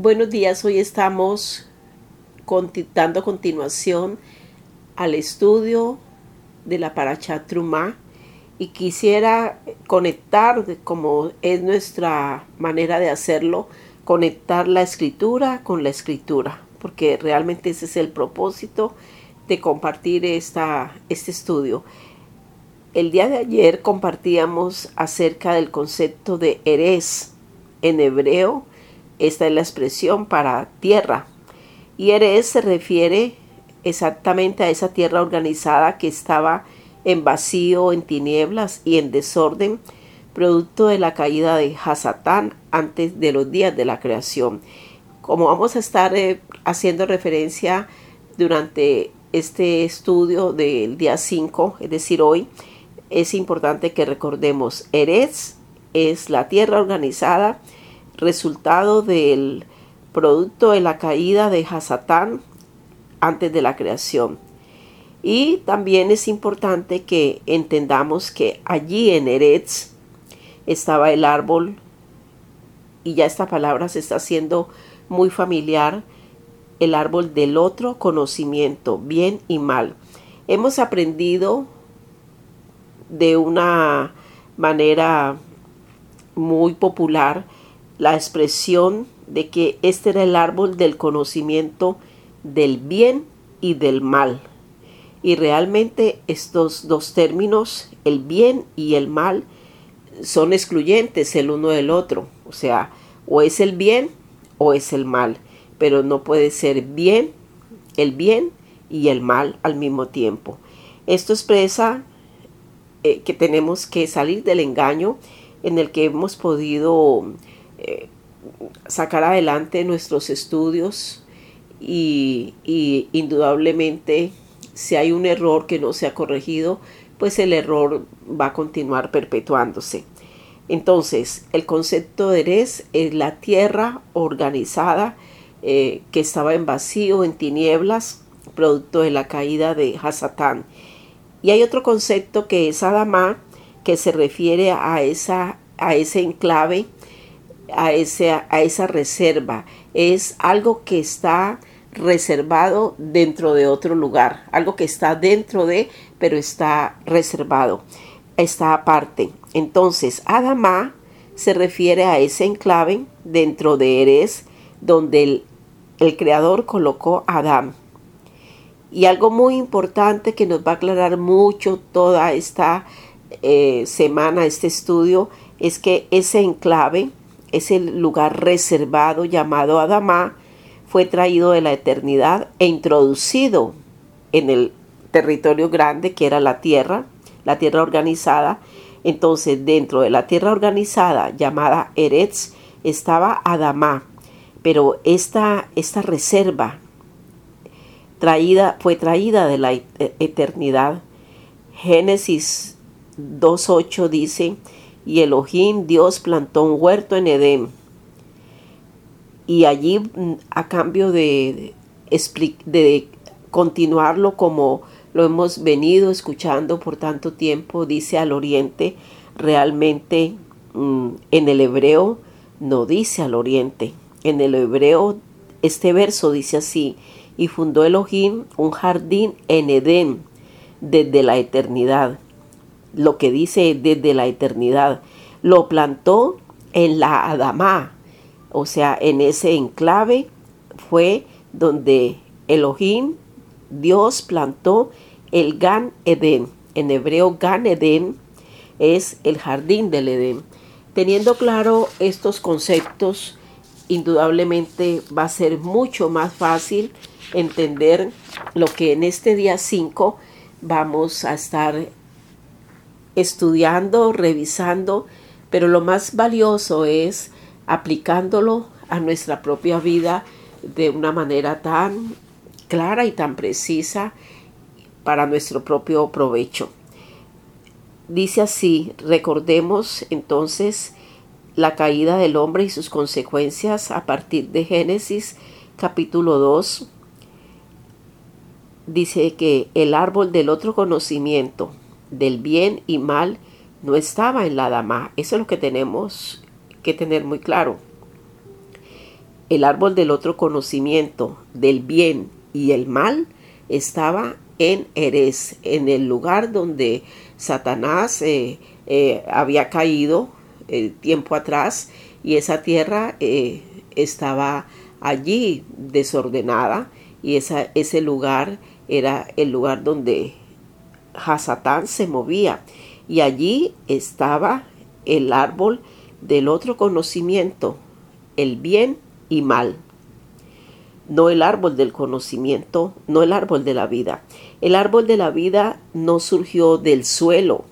Buenos días, hoy estamos dando continuación al estudio de la Parachat Trumá y quisiera conectar, como es nuestra manera de hacerlo, conectar la escritura con la escritura, porque realmente ese es el propósito de compartir esta, este estudio. El día de ayer compartíamos acerca del concepto de Eres. En hebreo, esta es la expresión para tierra. Y Eres se refiere exactamente a esa tierra organizada que estaba en vacío, en tinieblas y en desorden, producto de la caída de Hasatán antes de los días de la creación. Como vamos a estar eh, haciendo referencia durante este estudio del día 5, es decir, hoy, es importante que recordemos, Eretz es la tierra organizada, resultado del producto de la caída de Hasatán antes de la creación. Y también es importante que entendamos que allí en Eretz estaba el árbol, y ya esta palabra se está haciendo muy familiar, el árbol del otro conocimiento, bien y mal. Hemos aprendido de una manera muy popular la expresión de que este era el árbol del conocimiento del bien y del mal. Y realmente estos dos términos, el bien y el mal, son excluyentes el uno del otro. O sea, o es el bien o es el mal. Pero no puede ser bien, el bien y el mal al mismo tiempo. Esto expresa eh, que tenemos que salir del engaño en el que hemos podido eh, sacar adelante nuestros estudios y, indudablemente si hay un error que no se ha corregido, pues el error va a continuar perpetuándose. Entonces, el concepto de Eres es la tierra organizada eh, que estaba en vacío, en tinieblas, producto de la caída de Hasatán. Y hay otro concepto que es Adamá, que se refiere a, esa, a ese enclave, a, ese, a esa reserva. Es algo que está reservado dentro de otro lugar, algo que está dentro de, pero está reservado, está aparte. Entonces, Adamá se refiere a ese enclave dentro de Eres, donde el, el Creador colocó a Adán. Y algo muy importante que nos va a aclarar mucho toda esta eh, semana, este estudio, es que ese enclave, ese lugar reservado llamado Adamá, fue traído de la eternidad e introducido en el territorio grande que era la tierra, la tierra organizada. Entonces, dentro de la tierra organizada llamada Eretz estaba Adamá, pero esta, esta reserva traída, fue traída de la eternidad. Génesis 2.8 dice, y Elohim Dios plantó un huerto en Edén. Y allí, mm, a cambio de, de continuarlo como lo hemos venido escuchando por tanto tiempo, dice al oriente, realmente mm, en el hebreo no dice al oriente. En el hebreo este verso dice así, y fundó Elohim un jardín en Edén desde la eternidad. Lo que dice desde la eternidad. Lo plantó en la Adamá, o sea, en ese enclave fue donde Elohim, Dios plantó el Gan Edén. En hebreo Gan Edén es el jardín del Edén. Teniendo claro estos conceptos, indudablemente va a ser mucho más fácil entender lo que en este día 5 vamos a estar estudiando, revisando, pero lo más valioso es aplicándolo a nuestra propia vida de una manera tan clara y tan precisa para nuestro propio provecho. Dice así, recordemos entonces la caída del hombre y sus consecuencias a partir de Génesis capítulo 2, dice que el árbol del otro conocimiento del bien y mal no estaba en la dama. Eso es lo que tenemos que tener muy claro. el árbol del otro conocimiento del bien y el mal estaba en Erez, en el lugar donde Satanás eh, eh, había caído eh, tiempo atrás y esa tierra estaba allí desordenada y esa, ese lugar era el lugar donde Hasatán se movía y allí estaba el árbol del otro conocimiento, el bien y mal. No el árbol del conocimiento, no el árbol de la vida. El árbol de la vida no surgió del suelo,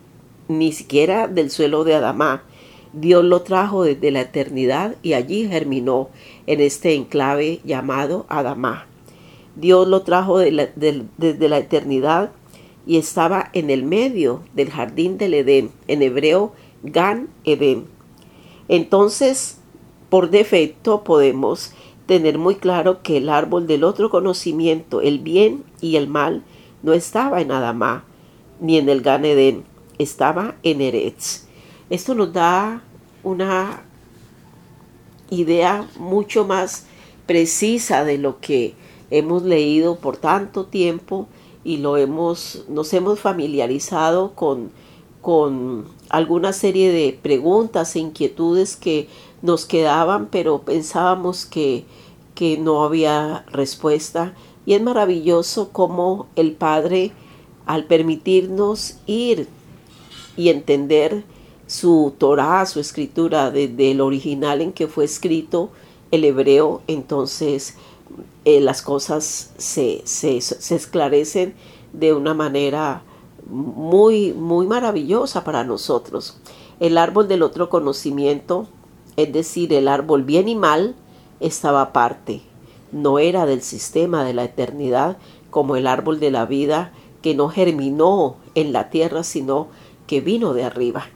ni siquiera del suelo de Adamá. Dios lo trajo desde la eternidad y allí germinó en este enclave llamado Adamá. Dios lo trajo desde la eternidad y estaba en el medio del jardín del Edén, en hebreo Gan Edén. Entonces, por defecto podemos tener muy claro que el árbol del otro conocimiento, el bien y el mal, no estaba en Adamá ni en el Gan Edén, estaba en Eretz. Esto nos da una idea mucho más precisa de lo que hemos leído por tanto tiempo y lo hemos, nos hemos familiarizado con, con alguna serie de preguntas e inquietudes que nos quedaban, pero pensábamos que, que no había respuesta. Y es maravilloso cómo el Padre, al permitirnos ir y entender su Torah, su escritura, desde el original en que fue escrito el hebreo, entonces eh, las cosas se, se, se, esclarecen de una manera muy, muy maravillosa para nosotros. El árbol del otro conocimiento, es decir, el árbol bien y mal, estaba aparte. No era del sistema de la eternidad como el árbol de la vida que no germinó en la tierra, sino que vino de arriba.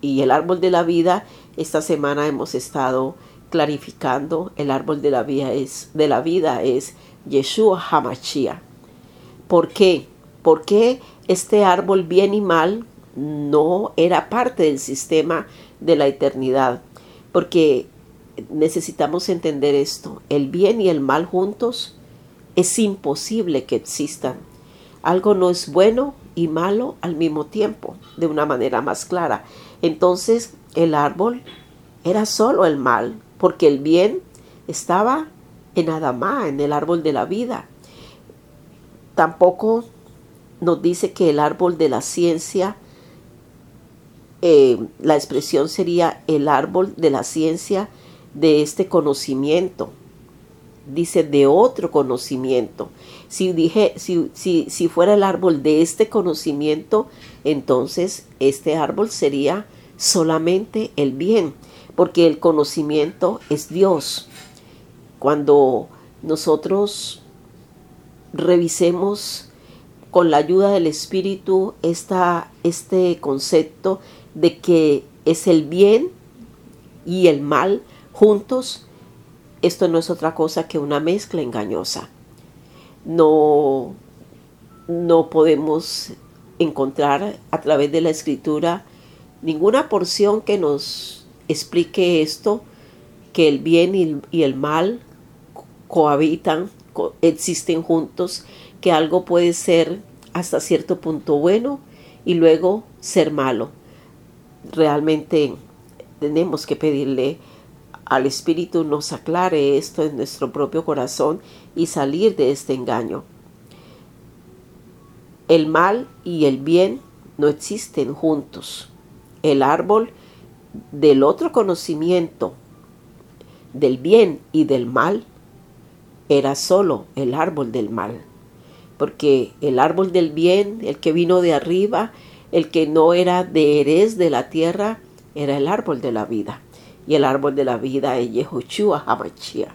Y el árbol de la vida, esta semana hemos estado clarificando, el árbol de la vida es, de la vida es Yeshua. ¿Por qué? Este árbol bien y mal no era parte del sistema de la eternidad. Porque necesitamos entender esto. El bien y el mal juntos es imposible que existan. Algo no es bueno y malo al mismo tiempo, de una manera más clara. Entonces el árbol era solo el mal, porque el bien estaba en Adamá, en el árbol de la vida. Tampoco nos dice que el árbol de la ciencia, eh, la expresión sería el árbol de la ciencia de este conocimiento. Dice de otro conocimiento. Si, dije, si, si, si fuera el árbol de este conocimiento, entonces este árbol sería solamente el bien, porque el conocimiento es Dios. Cuando nosotros revisemos con la ayuda del Espíritu este concepto de que es el bien y el mal juntos, esto no es otra cosa que una mezcla engañosa. No, no podemos encontrar a través de la escritura ninguna porción que nos explique esto, que el bien y el mal cohabitan, existen juntos, que algo puede ser hasta cierto punto bueno y luego ser malo. Realmente tenemos que pedirle al Espíritu nos aclare esto en nuestro propio corazón y salir de este engaño. El mal y el bien no existen juntos. El árbol del otro conocimiento del bien y del mal era solo el árbol del mal porque el árbol del bien, el que vino de arriba, el que no era de Eres de la tierra, era el árbol de la vida. Y el árbol de la vida es Yehoshua Hamashia.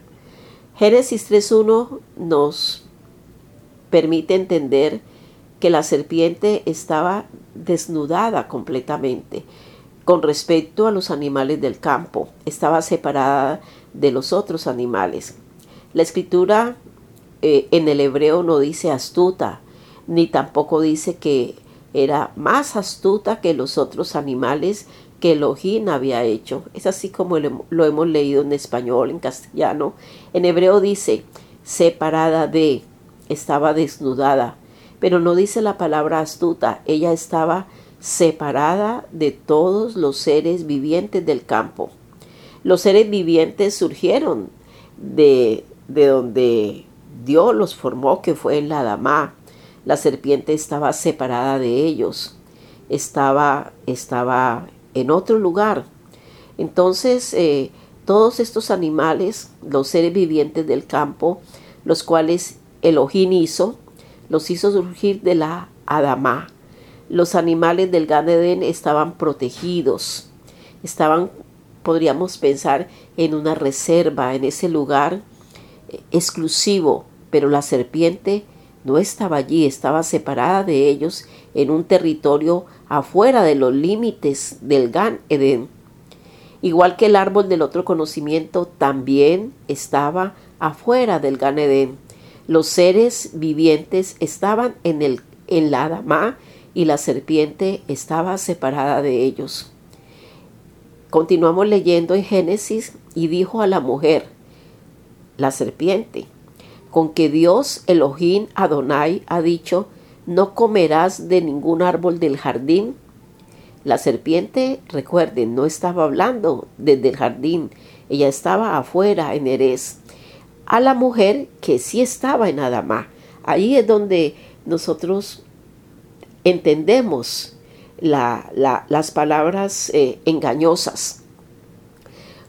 Génesis 3.1 nos permite entender que la serpiente estaba desnudada completamente con respecto a los animales del campo. Estaba separada de los otros animales. La escritura eh, en el hebreo no dice astuta, ni tampoco dice que era más astuta que los otros animales que Elohim había hecho. Es así como lo hemos leído en español, en castellano. En hebreo dice, separada de, estaba desnudada, pero no dice la palabra astuta, ella estaba separada de todos los seres vivientes del campo. Los seres vivientes surgieron de, de donde Dios los formó, que fue en la Adamá. La serpiente estaba separada de ellos, estaba, estaba en otro lugar. Entonces, eh, todos estos animales, los seres vivientes del campo, los cuales Elohim hizo, los hizo surgir de la Adamá. Los animales del Gan estaban protegidos, estaban, podríamos pensar, en una reserva, en ese lugar eh, exclusivo, pero la serpiente no estaba allí, estaba separada de ellos en un territorio afuera de los límites del Gan Eden. Igual que el árbol del otro conocimiento también estaba afuera del Gan Eden. Los seres vivientes estaban en, el, en la Adamá y la serpiente estaba separada de ellos. Continuamos leyendo en Génesis y dijo a la mujer, la serpiente, con que Dios Elohim Adonai ha dicho, no comerás de ningún árbol del jardín. La serpiente, recuerden, no estaba hablando desde el jardín, ella estaba afuera en Erez. A la mujer que sí estaba en Adamá. Ahí es donde nosotros entendemos las palabras eh, engañosas.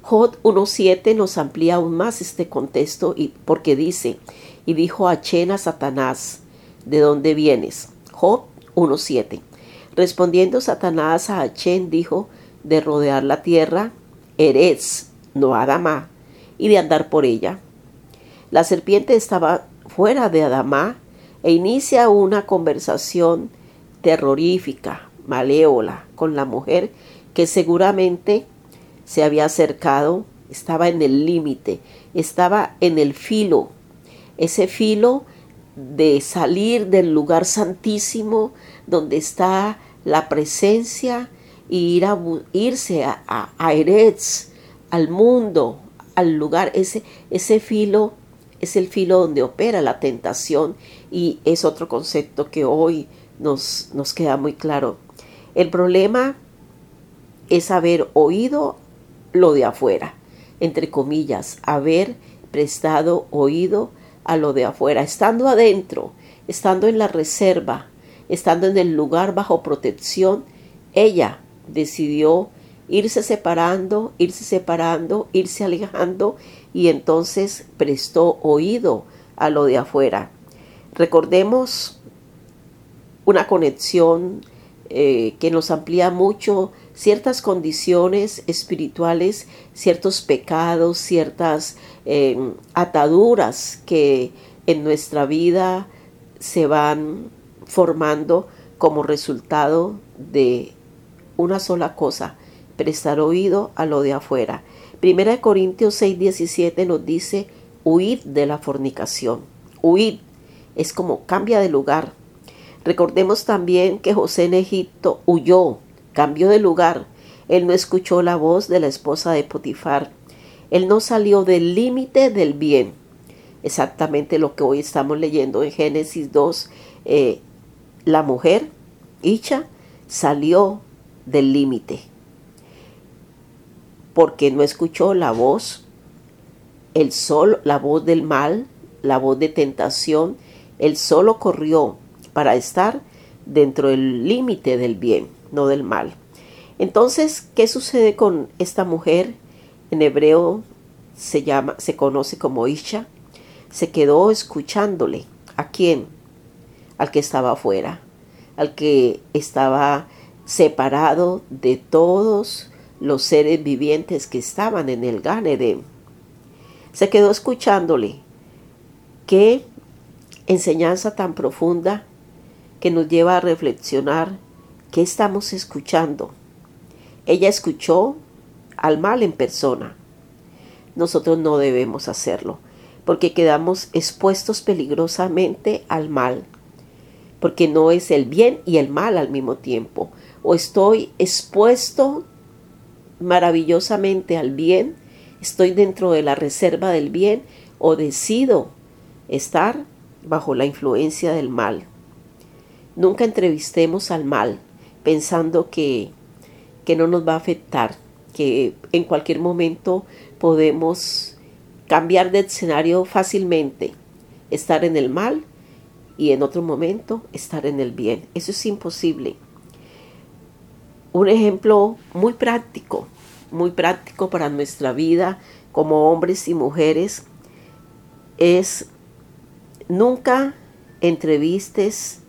Jod 1.7 nos amplía aún más este contexto y, porque dice, y dijo a Chena Satanás, ¿de dónde vienes? Job 1.7. Respondiendo Satanás a Achen dijo, de rodear la tierra, eres, no Adamá, y de andar por ella. La serpiente estaba fuera de Adamá e inicia una conversación terrorífica, maléola, con la mujer que seguramente se había acercado, estaba en el límite, estaba en el filo, ese filo de salir del lugar santísimo donde está la presencia y ir a, irse a, a, Eretz, al mundo, al lugar, ese, ese filo es el filo donde opera la tentación y es otro concepto que hoy nos, nos queda muy claro. El problema es haber oído lo de afuera, entre comillas, haber prestado oído a lo de afuera, estando adentro, estando en la reserva, estando en el lugar bajo protección, ella decidió irse separando, irse separando, irse alejando y entonces prestó oído a lo de afuera. Recordemos una conexión eh, que nos amplía mucho ciertas condiciones espirituales, ciertos pecados, ciertas em, ataduras que en nuestra vida se van formando como resultado de una sola cosa, prestar oído a lo de afuera. Primera de Corintios 6, 17 nos dice, huid de la fornicación. Huid es como cambia de lugar. Recordemos también que José en Egipto huyó cambió de lugar. Él no escuchó la voz de la esposa de Potifar. Él no salió del límite del bien. Exactamente lo que hoy estamos leyendo en Génesis 2. Eh, la mujer, Icha, salió del límite. Porque no escuchó la voz, el sol, la voz del mal, la voz de tentación. Él solo corrió para estar dentro del límite del bien no del mal. Entonces, ¿qué sucede con esta mujer? En hebreo se llama, se conoce como Isha. Se quedó escuchándole. ¿A quién? Al que estaba afuera, al que estaba separado de todos los seres vivientes que estaban en el Gan Se quedó escuchándole. Qué enseñanza tan profunda que nos lleva a reflexionar ¿Qué estamos escuchando? Ella escuchó al mal en persona. Nosotros no debemos hacerlo, porque quedamos expuestos peligrosamente al mal, porque no es el bien y el mal al mismo tiempo. O estoy expuesto maravillosamente al bien, estoy dentro de la reserva del bien o decido estar bajo la influencia del mal. Nunca entrevistemos al mal pensando que, que no nos va a afectar, que en cualquier momento podemos cambiar de escenario fácilmente, estar en el mal y en otro momento estar en el bien. Eso es imposible. Un ejemplo muy práctico, muy práctico para nuestra vida como hombres y mujeres es nunca entrevistes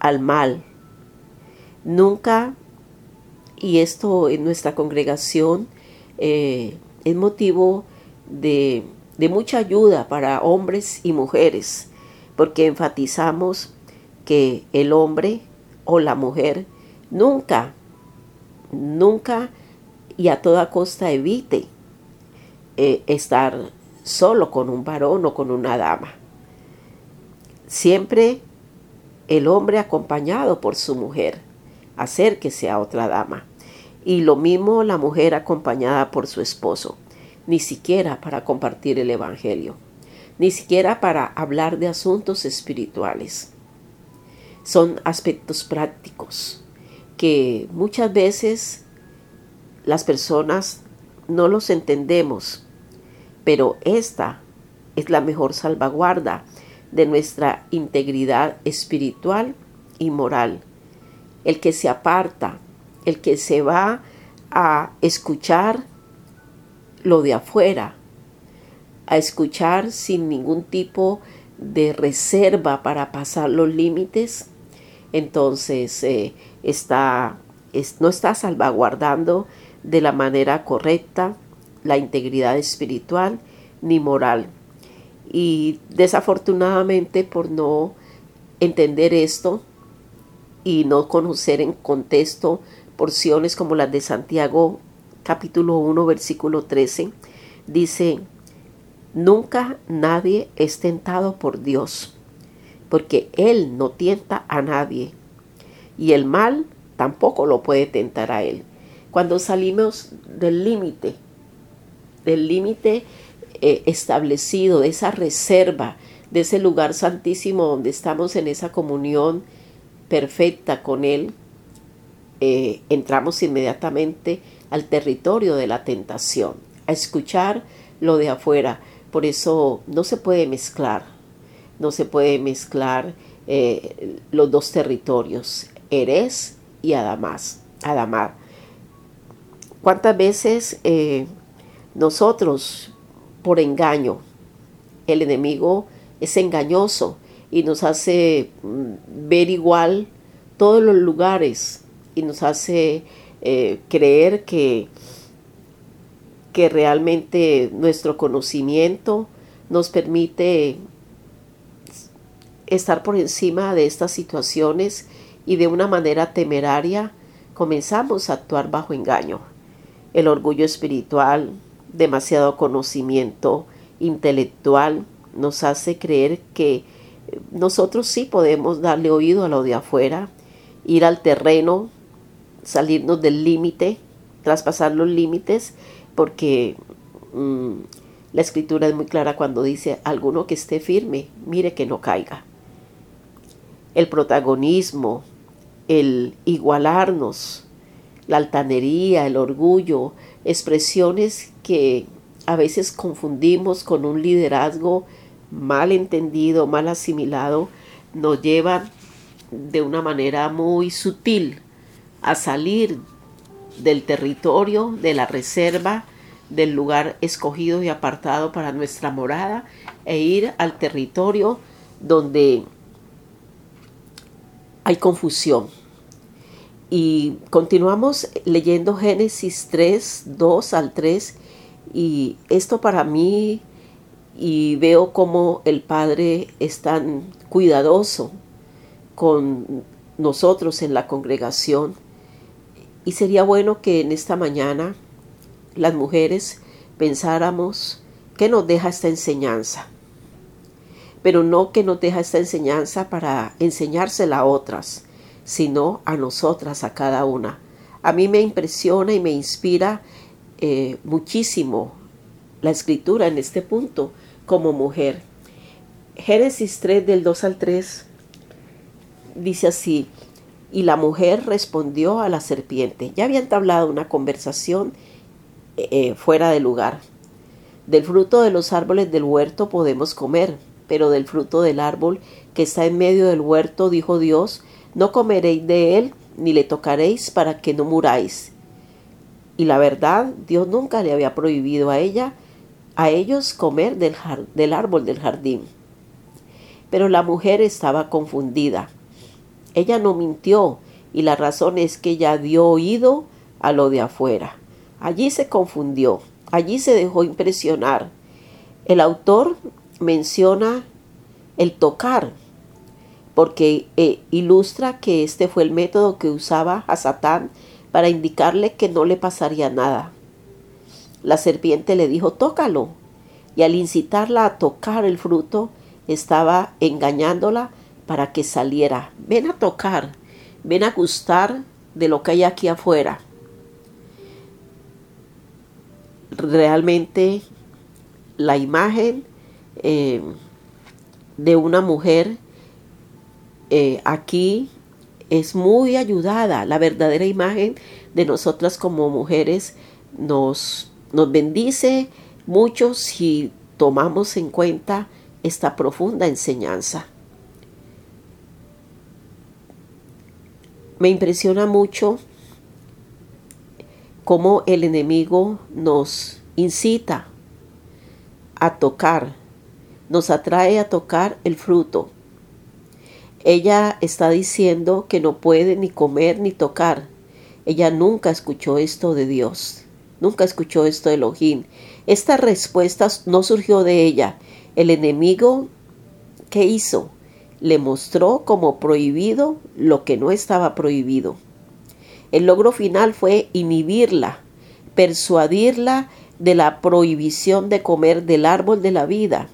al mal. Nunca, y esto en nuestra congregación eh, es motivo de, de mucha ayuda para hombres y mujeres, porque enfatizamos que el hombre o la mujer nunca, nunca y a toda costa evite eh, estar solo con un varón o con una dama. Siempre el hombre acompañado por su mujer, acérquese a otra dama. Y lo mismo la mujer acompañada por su esposo ni siquiera para compartir el Evangelio, ni siquiera para hablar de asuntos espirituales. Son aspectos prácticos que muchas veces las personas no los entendemos, pero esta es la mejor salvaguarda de nuestra integridad espiritual y moral. El que se aparta, el que se va a escuchar lo de afuera, a escuchar sin ningún tipo de reserva para pasar los límites, entonces eh, está, no está salvaguardando de la manera correcta la integridad espiritual ni moral. Y desafortunadamente por no entender esto y no conocer en contexto porciones como las de Santiago capítulo 1, versículo 13, dice, nunca nadie es tentado por Dios, porque Él no tienta a nadie, y el mal tampoco lo puede tentar a Él. Cuando salimos del límite, del límite eh, establecido, de esa reserva, de ese lugar santísimo donde estamos en esa comunión perfecta con Él, eh, entramos inmediatamente al territorio de la tentación, a escuchar lo de afuera. Por eso no se puede mezclar, no se puede mezclar eh, los dos territorios, Eres y Adamás, Adamar. ¿Cuántas veces nosotros, por engaño, el enemigo es engañoso y nos hace mm, ver igual todos los lugares y nos hace eh, creer que, que realmente nuestro conocimiento nos permite estar por encima de estas situaciones y de una manera temeraria comenzamos a actuar bajo engaño. El orgullo espiritual, demasiado conocimiento intelectual nos hace creer que nosotros sí podemos darle oído a lo de afuera, ir al terreno salirnos del límite, traspasar los límites, porque mm, la escritura es muy clara cuando dice, alguno que esté firme, mire que no caiga. El protagonismo, el igualarnos, la altanería, el orgullo, expresiones que a veces confundimos con un liderazgo mal entendido, mal asimilado, nos llevan de una manera muy sutil a salir del territorio, de la reserva, del lugar escogido y apartado para nuestra morada e ir al territorio donde hay confusión. Y continuamos leyendo Génesis 3, 2 al 3 y esto para mí y veo como el Padre es tan cuidadoso con nosotros en la congregación y sería bueno que en esta mañana las mujeres pensáramos qué nos deja esta enseñanza. Pero no que nos deja esta enseñanza para enseñársela a otras, sino a nosotras, a cada una, A mí me impresiona y me inspira eh, muchísimo la escritura en este punto como mujer. Génesis 3 del 2 al 3 dice así, y la mujer respondió a la serpiente. Ya había entablado una conversación eh, fuera de lugar. Del fruto de los árboles del huerto podemos comer, pero del fruto del árbol que está en medio del huerto, dijo Dios, no comeréis de él, ni le tocaréis para que no muráis. Y la verdad, Dios nunca le había prohibido a ella, a ellos comer del, del árbol del jardín. Pero la mujer estaba confundida. Ella no mintió, y la razón es que ella dio oído a lo de afuera. Allí se confundió, allí se dejó impresionar. El autor menciona el tocar, porque eh, ilustra que este fue el método que usaba a Satán para indicarle que no le pasaría nada. La serpiente le dijo, tócalo, y al incitarla a tocar el fruto, estaba engañándola para que saliera. Ven a tocar, ven a gustar de lo que hay aquí afuera. Realmente la imagen eh, de una mujer eh, aquí es muy ayudada. La verdadera imagen de nosotras como mujeres nos, nos bendice mucho si tomamos en cuenta esta profunda enseñanza. Me impresiona mucho cómo el enemigo nos incita a tocar, nos atrae a tocar el fruto. Ella está diciendo que no puede ni comer ni tocar. Ella nunca escuchó esto de Dios, nunca escuchó esto de Elohim. Esta respuesta no surgió de ella. El enemigo, ¿qué hizo? le mostró como prohibido lo que no estaba prohibido. El logro final fue inhibirla, persuadirla de la prohibición de comer del árbol de la vida,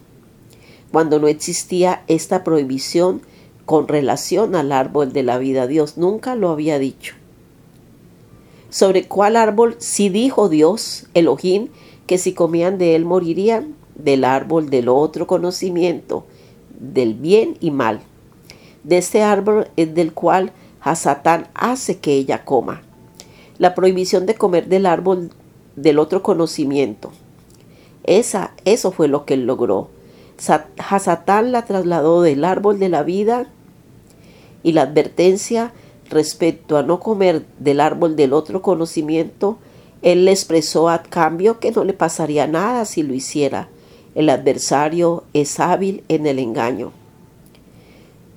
cuando no existía esta prohibición con relación al árbol de la vida. Dios nunca lo había dicho. ¿Sobre cuál árbol sí dijo Dios, Elohim, que si comían de él morirían? Del árbol del otro conocimiento, del bien y mal. De este árbol es del cual Hasatán hace que ella coma. La prohibición de comer del árbol del otro conocimiento. Esa, eso fue lo que él logró. Hasatán la trasladó del árbol de la vida y la advertencia respecto a no comer del árbol del otro conocimiento, él le expresó a cambio que no le pasaría nada si lo hiciera. El adversario es hábil en el engaño.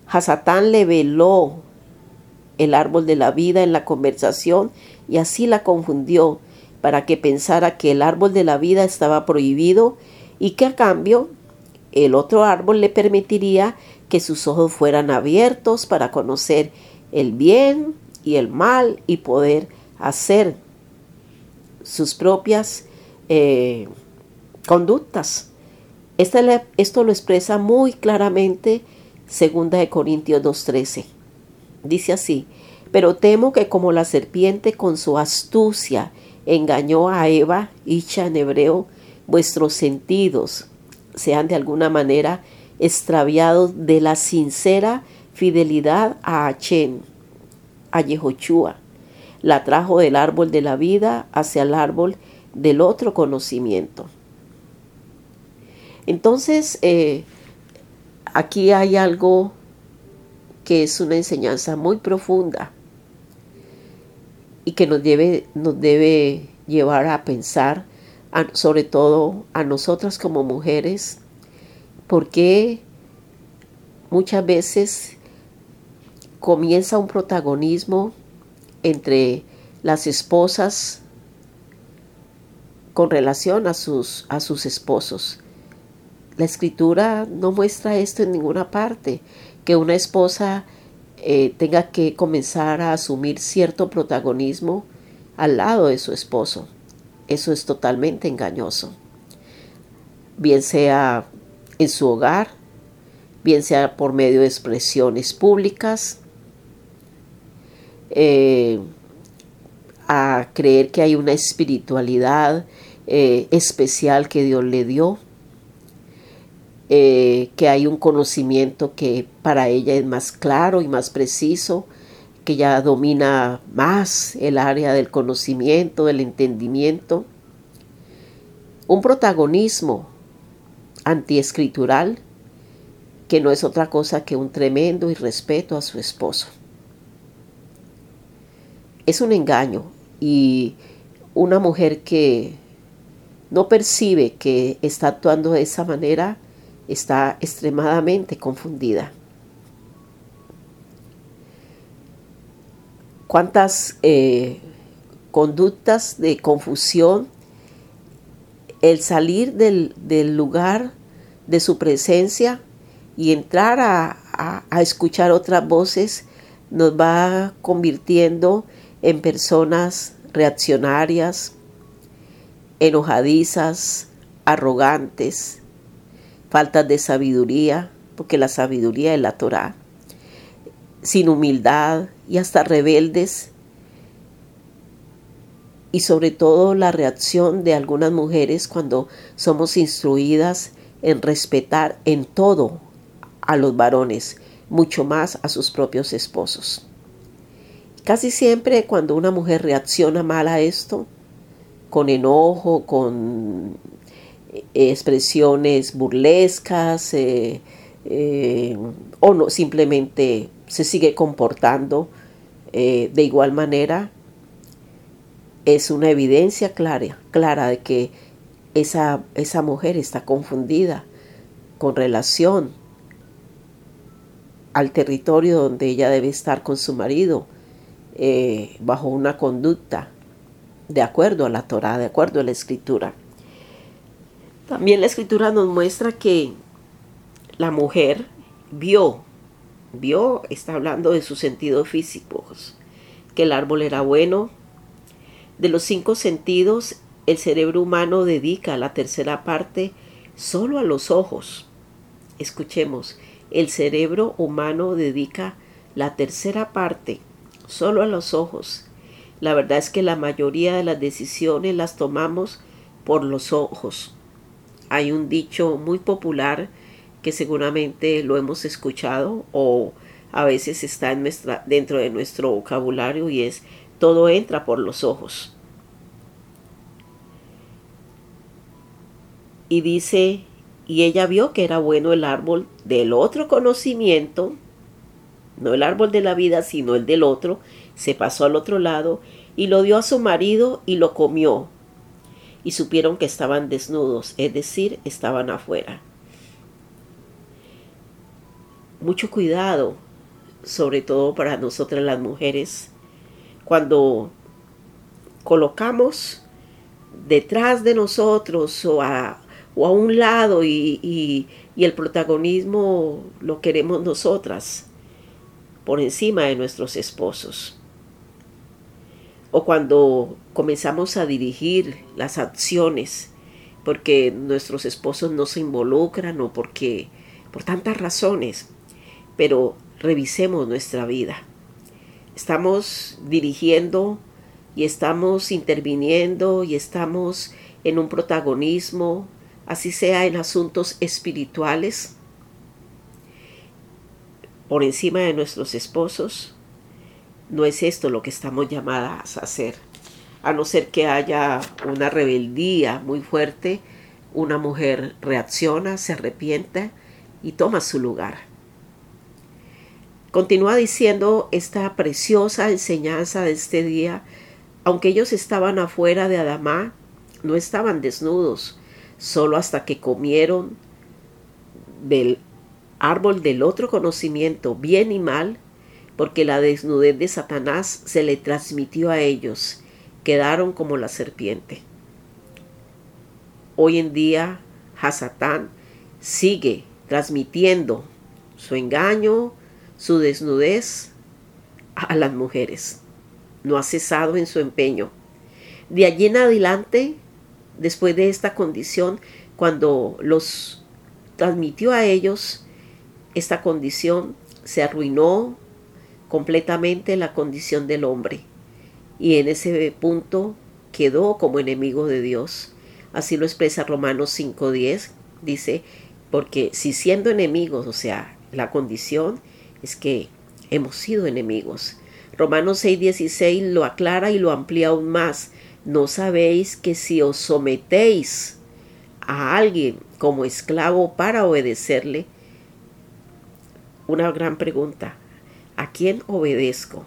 Hasatán le veló el árbol de la vida en la conversación y así la confundió para que pensara que el árbol de la vida estaba prohibido y que a cambio el otro árbol le permitiría que sus ojos fueran abiertos para conocer el bien y el mal y poder hacer sus propias eh, conductas esto lo expresa muy claramente segunda de Corintios 2.13. Dice así, pero temo que como la serpiente con su astucia engañó a Eva, dicha en hebreo, vuestros sentidos sean de alguna manera extraviados de la sincera fidelidad a Achen, a Yehoshua. La trajo del árbol de la vida hacia el árbol del otro conocimiento. Entonces, eh, aquí hay algo que es una enseñanza muy profunda y que nos debe, nos debe llevar a pensar, sobre todo a nosotras como mujeres, porque muchas veces comienza un protagonismo entre las esposas con relación a sus, a sus esposos. La escritura no muestra esto en ninguna parte, que una esposa eh, tenga que comenzar a asumir cierto protagonismo al lado de su esposo. Eso es totalmente engañoso. Bien sea en su hogar, bien sea por medio de expresiones públicas. Eh, a creer que hay una espiritualidad eh, especial que Dios le dio, eh, que hay un conocimiento que para ella es más claro y más preciso, que ya domina más el área del conocimiento, del entendimiento. Un protagonismo antiescritural que no es otra cosa que un tremendo irrespeto a su esposo. Es un engaño y una mujer que no percibe que está actuando de esa manera está extremadamente confundida. ¿Cuántas eh, conductas de confusión? El salir del, del lugar de su presencia y entrar a, escuchar otras voces nos va convirtiendo en personas reaccionarias, enojadizas, arrogantes, faltas de sabiduría, porque la sabiduría es la Torah, sin humildad y hasta rebeldes, y sobre todo la reacción de algunas mujeres cuando somos instruidas en respetar en todo a los varones, mucho más a sus propios esposos. Casi siempre cuando una mujer reacciona mal a esto, con enojo, con eh, expresiones burlescas, eh, eh, o no, simplemente se sigue comportando de igual manera, es una evidencia clara, clara de que esa, esa mujer está confundida con relación al territorio donde ella debe estar con su marido, eh, bajo una conducta de acuerdo a la Torah, de acuerdo a la escritura. También la escritura nos muestra que la mujer vio, vio, está hablando de sus sentidos físicos, que el árbol era bueno. De los cinco sentidos, el cerebro humano dedica la tercera parte solo a los ojos. Escuchemos, el cerebro humano dedica la tercera parte solo a los ojos. La verdad es que la mayoría de las decisiones las tomamos por los ojos. Hay un dicho muy popular que seguramente lo hemos escuchado o a veces está en nuestra, dentro de nuestro vocabulario y es todo entra por los ojos. Y dice y ella vio que era bueno el árbol del otro conocimiento, no el árbol de la vida, sino el del otro, se pasó al otro lado y lo dio a su marido y lo comió. Y supieron que estaban desnudos, es decir, estaban afuera. Mucho cuidado, sobre todo para nosotras las mujeres, cuando colocamos detrás de nosotros o a o a un lado y, el protagonismo lo queremos nosotras por encima de nuestros esposos. O cuando comenzamos a dirigir las acciones porque nuestros esposos no se involucran o porque por tantas razones, pero revisemos nuestra vida. Estamos dirigiendo y estamos interviniendo y estamos en un protagonismo así sea en asuntos espirituales, por encima de nuestros esposos, no es esto lo que estamos llamadas a hacer. A no ser que haya una rebeldía muy fuerte, una mujer reacciona, se arrepiente y toma su lugar. Continúa diciendo esta preciosa enseñanza de este día, aunque ellos estaban afuera de Adamá, no estaban desnudos, solo hasta que comieron del árbol del otro conocimiento, bien y mal, porque la desnudez de Satanás se le transmitió a ellos, quedaron como la serpiente. Hoy en día, Hasatán sigue transmitiendo su engaño, su desnudez a las mujeres. No ha cesado en su empeño. De allí en adelante, después de esta condición, cuando los transmitió a ellos esta condición, se arruinó completamente la condición del hombre. y en ese punto quedó como enemigo de Dios. Así lo expresa Romanos 5.10. Dice, porque si siendo enemigos, o sea, la condición es que hemos sido enemigos. Romanos 6.16 lo aclara y lo amplía aún más. ¿No sabéis que si os sometéis a alguien como esclavo para obedecerle? Una gran pregunta. ¿A quién obedezco?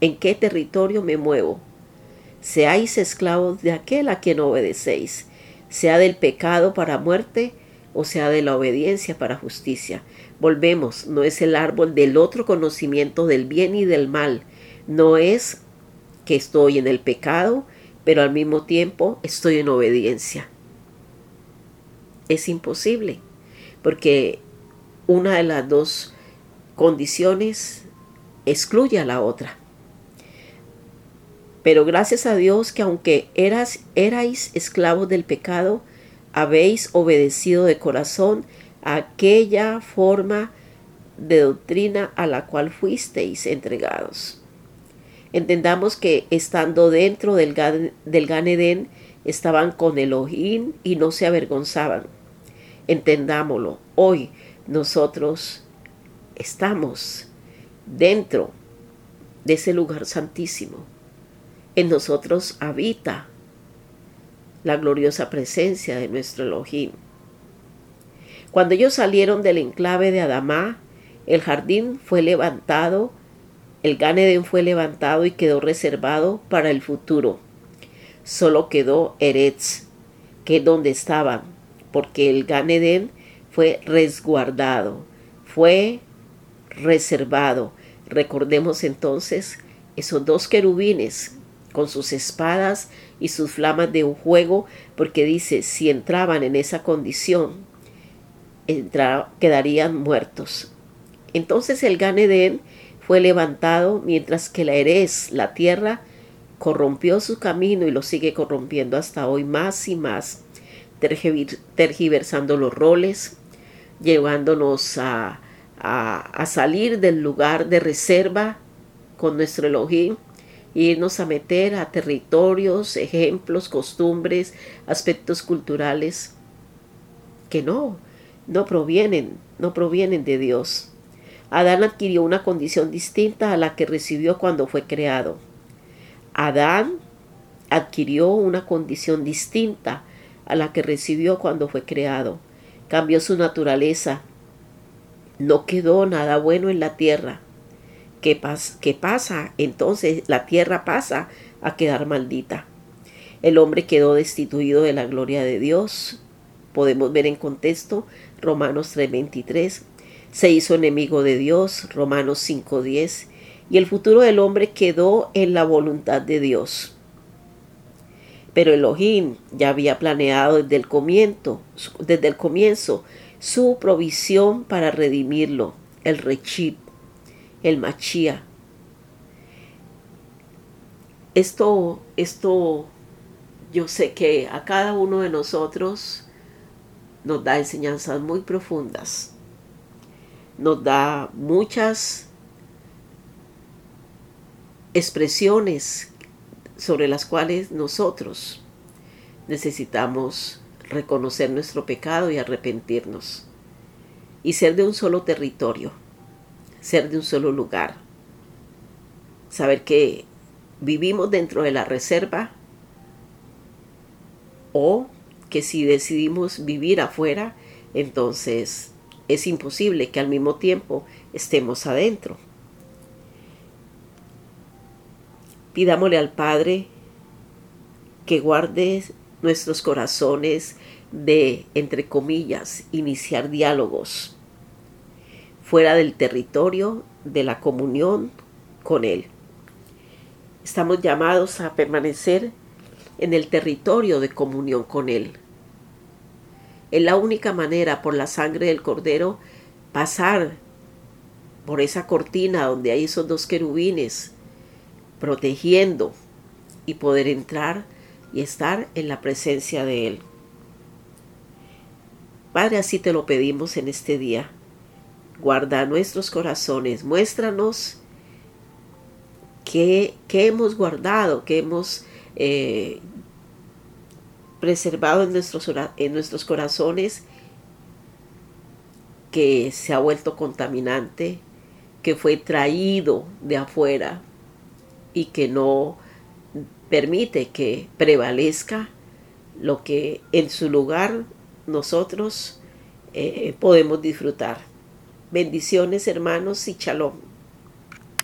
¿En qué territorio me muevo? Seáis esclavos de aquel a quien obedecéis, sea del pecado para muerte o sea de la obediencia para justicia. Volvemos, no es el árbol del otro conocimiento del bien y del mal, no es que estoy en el pecado, pero al mismo tiempo estoy en obediencia. Es imposible, porque una de las dos condiciones excluye a la otra. Pero gracias a Dios que aunque eras, erais esclavos del pecado, habéis obedecido de corazón aquella forma de doctrina a la cual fuisteis entregados. Entendamos que estando dentro del, del Gan Edén estaban con Elohim y no se avergonzaban. Entendámoslo, hoy nosotros estamos dentro de ese lugar santísimo. En nosotros habita la gloriosa presencia de nuestro Elohim. Cuando ellos salieron del enclave de Adamá, el jardín fue levantado, el Ganeden fue levantado y quedó reservado para el futuro. Solo quedó Eretz, que es donde estaban, porque el Ganeden fue resguardado, fue reservado. Recordemos entonces esos dos querubines con sus espadas y sus flamas de un juego, porque dice, si entraban en esa condición, quedarían muertos. Entonces el Ganedén fue levantado, mientras que la Erez, la tierra, corrompió su camino y lo sigue corrompiendo hasta hoy más y más, tergiversando los roles, llevándonos a, a, salir del lugar de reserva con nuestro Elohim irnos a meter a territorios, ejemplos, costumbres, aspectos culturales que no, no provienen, no provienen de Dios. Adán adquirió una condición distinta a la que recibió cuando fue creado. Adán adquirió una condición distinta a la que recibió cuando fue creado. Cambió su naturaleza, no quedó nada bueno en la tierra. ¿Qué, ¿Qué pasa? Entonces la tierra pasa a quedar maldita. El hombre quedó destituido de la gloria de Dios. Podemos ver en contexto Romanos 3:23. Se hizo enemigo de Dios, Romanos 5:10. Y el futuro del hombre quedó en la voluntad de Dios. Pero Elohim ya había planeado desde el comienzo, desde el comienzo su provisión para redimirlo, el rechit, el machía. Esto, esto, yo sé que a cada uno de nosotros nos da enseñanzas muy profundas, nos da muchas expresiones sobre las cuales nosotros necesitamos reconocer nuestro pecado y arrepentirnos. Y ser de un solo territorio, ser de un solo lugar. Saber que vivimos dentro de la reserva o que si decidimos vivir afuera, entonces es imposible que al mismo tiempo estemos adentro. Pidámosle al Padre que guarde nuestros corazones de, entre comillas, iniciar diálogos fuera del territorio de la comunión con Él. Estamos llamados a permanecer en el territorio de comunión con Él. Es la única manera por la sangre del Cordero pasar por esa cortina donde hay esos dos querubines protegiendo y poder entrar y estar en la presencia de Él. Padre, así te lo pedimos en este día. Guarda nuestros corazones, muéstranos qué, hemos guardado, qué hemos eh, preservado en nuestros, corazones que se ha vuelto contaminante, que fue traído de afuera y que no permite que prevalezca lo que en su lugar nosotros eh, podemos disfrutar. Bendiciones hermanos y shalom.